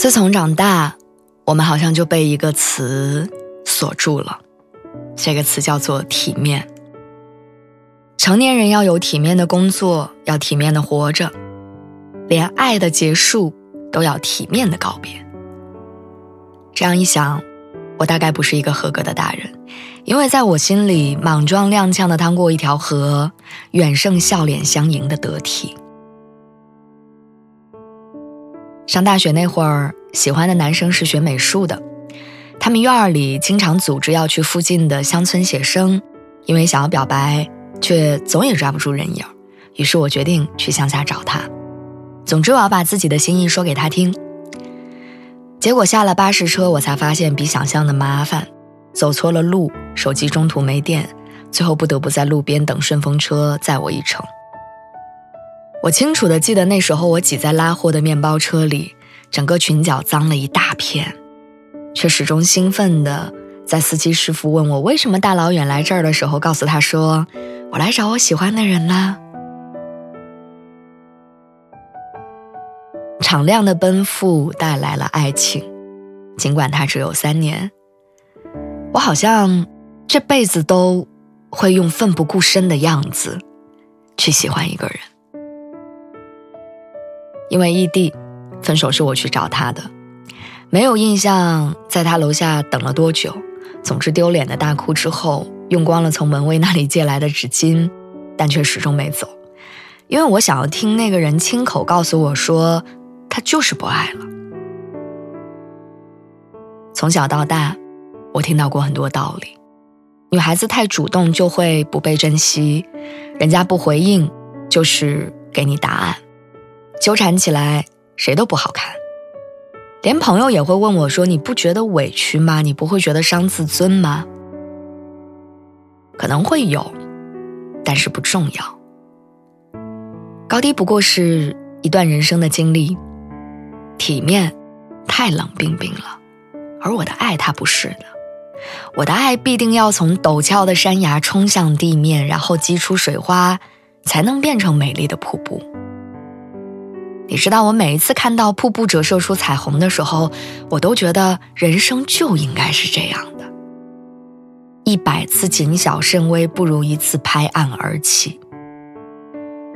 自从长大，我们好像就被一个词锁住了，这个词叫做体面。成年人要有体面的工作，要体面的活着，连爱的结束都要体面的告别。这样一想，我大概不是一个合格的大人，因为在我心里，莽撞踉跄的趟过一条河，远胜笑脸相迎的得体。上大学那会儿，喜欢的男生是学美术的，他们院儿里经常组织要去附近的乡村写生，因为想要表白，却总也抓不住人影于是我决定去乡下找他。总之，我要把自己的心意说给他听。结果下了巴士车，我才发现比想象的麻烦，走错了路，手机中途没电，最后不得不在路边等顺风车载我一程。我清楚的记得那时候，我挤在拉货的面包车里，整个裙角脏了一大片，却始终兴奋的在司机师傅问我为什么大老远来这儿的时候，告诉他说：“我来找我喜欢的人啦。”敞亮的奔赴带来了爱情，尽管它只有三年，我好像这辈子都会用奋不顾身的样子去喜欢一个人。因为异地，分手是我去找他的，没有印象在他楼下等了多久。总之丢脸的大哭之后，用光了从门卫那里借来的纸巾，但却始终没走，因为我想要听那个人亲口告诉我说，他就是不爱了。从小到大，我听到过很多道理：女孩子太主动就会不被珍惜，人家不回应就是给你答案。纠缠起来，谁都不好看。连朋友也会问我说：“你不觉得委屈吗？你不会觉得伤自尊吗？”可能会有，但是不重要。高低不过是一段人生的经历。体面，太冷冰冰了。而我的爱，它不是的。我的爱必定要从陡峭的山崖冲向地面，然后激出水花，才能变成美丽的瀑布。你知道，我每一次看到瀑布折射出彩虹的时候，我都觉得人生就应该是这样的。一百次谨小慎微，不如一次拍案而起。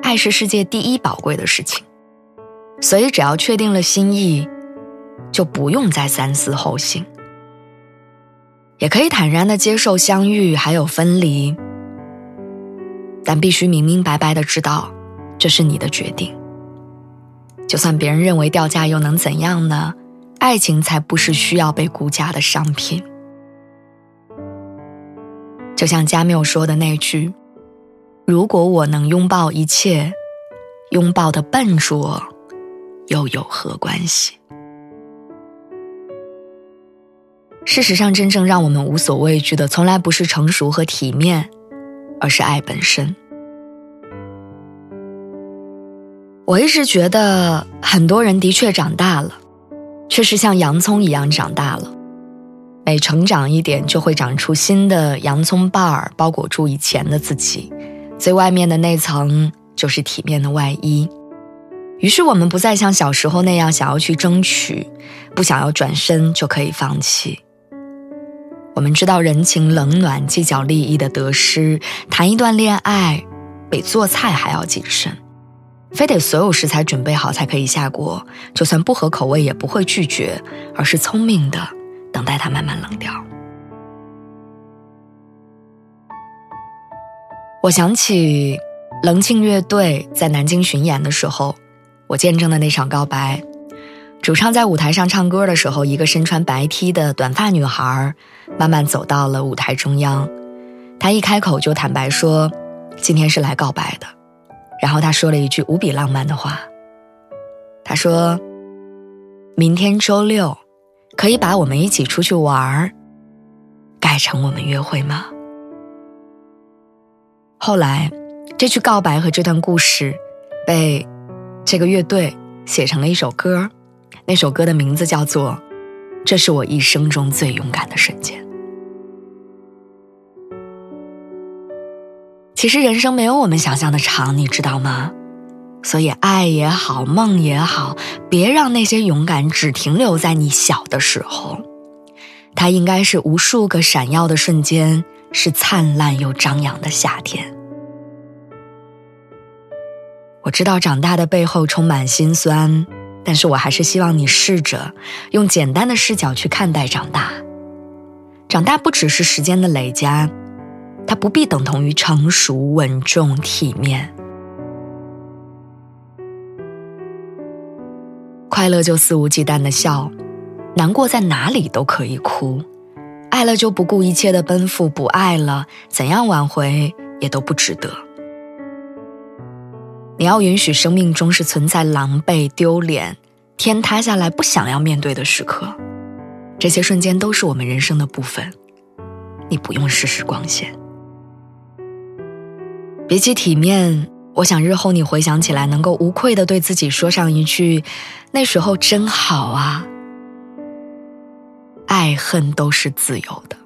爱是世界第一宝贵的事情，所以只要确定了心意，就不用再三思后行，也可以坦然的接受相遇还有分离，但必须明明白白的知道，这是你的决定。就算别人认为掉价又能怎样呢？爱情才不是需要被估价的商品。就像加缪说的那句：“如果我能拥抱一切，拥抱的笨拙，又有何关系？”事实上，真正让我们无所畏惧的，从来不是成熟和体面，而是爱本身。我一直觉得，很多人的确长大了，却是像洋葱一样长大了。每成长一点，就会长出新的洋葱瓣儿，包裹住以前的自己。最外面的那层就是体面的外衣。于是，我们不再像小时候那样想要去争取，不想要转身就可以放弃。我们知道人情冷暖，计较利益的得失，谈一段恋爱，比做菜还要谨慎。非得所有食材准备好才可以下锅，就算不合口味也不会拒绝，而是聪明的等待它慢慢冷掉。我想起棱庆乐队在南京巡演的时候，我见证的那场告白。主唱在舞台上唱歌的时候，一个身穿白 T 的短发女孩慢慢走到了舞台中央，她一开口就坦白说：“今天是来告白的。”然后他说了一句无比浪漫的话：“他说：“明天周六，可以把我们一起出去玩儿改成我们约会吗？”后来，这句告白和这段故事被这个乐队写成了一首歌，那首歌的名字叫做《这是我一生中最勇敢的瞬间》。其实人生没有我们想象的长，你知道吗？所以爱也好，梦也好，别让那些勇敢只停留在你小的时候。它应该是无数个闪耀的瞬间，是灿烂又张扬的夏天。我知道长大的背后充满心酸，但是我还是希望你试着用简单的视角去看待长大。长大不只是时间的累加。不必等同于成熟、稳重、体面。快乐就肆无忌惮的笑，难过在哪里都可以哭，爱了就不顾一切的奔赴，不爱了怎样挽回也都不值得。你要允许生命中是存在狼狈、丢脸、天塌下来不想要面对的时刻，这些瞬间都是我们人生的部分，你不用事事光鲜。比起体面，我想日后你回想起来，能够无愧的对自己说上一句：“那时候真好啊。”爱恨都是自由的。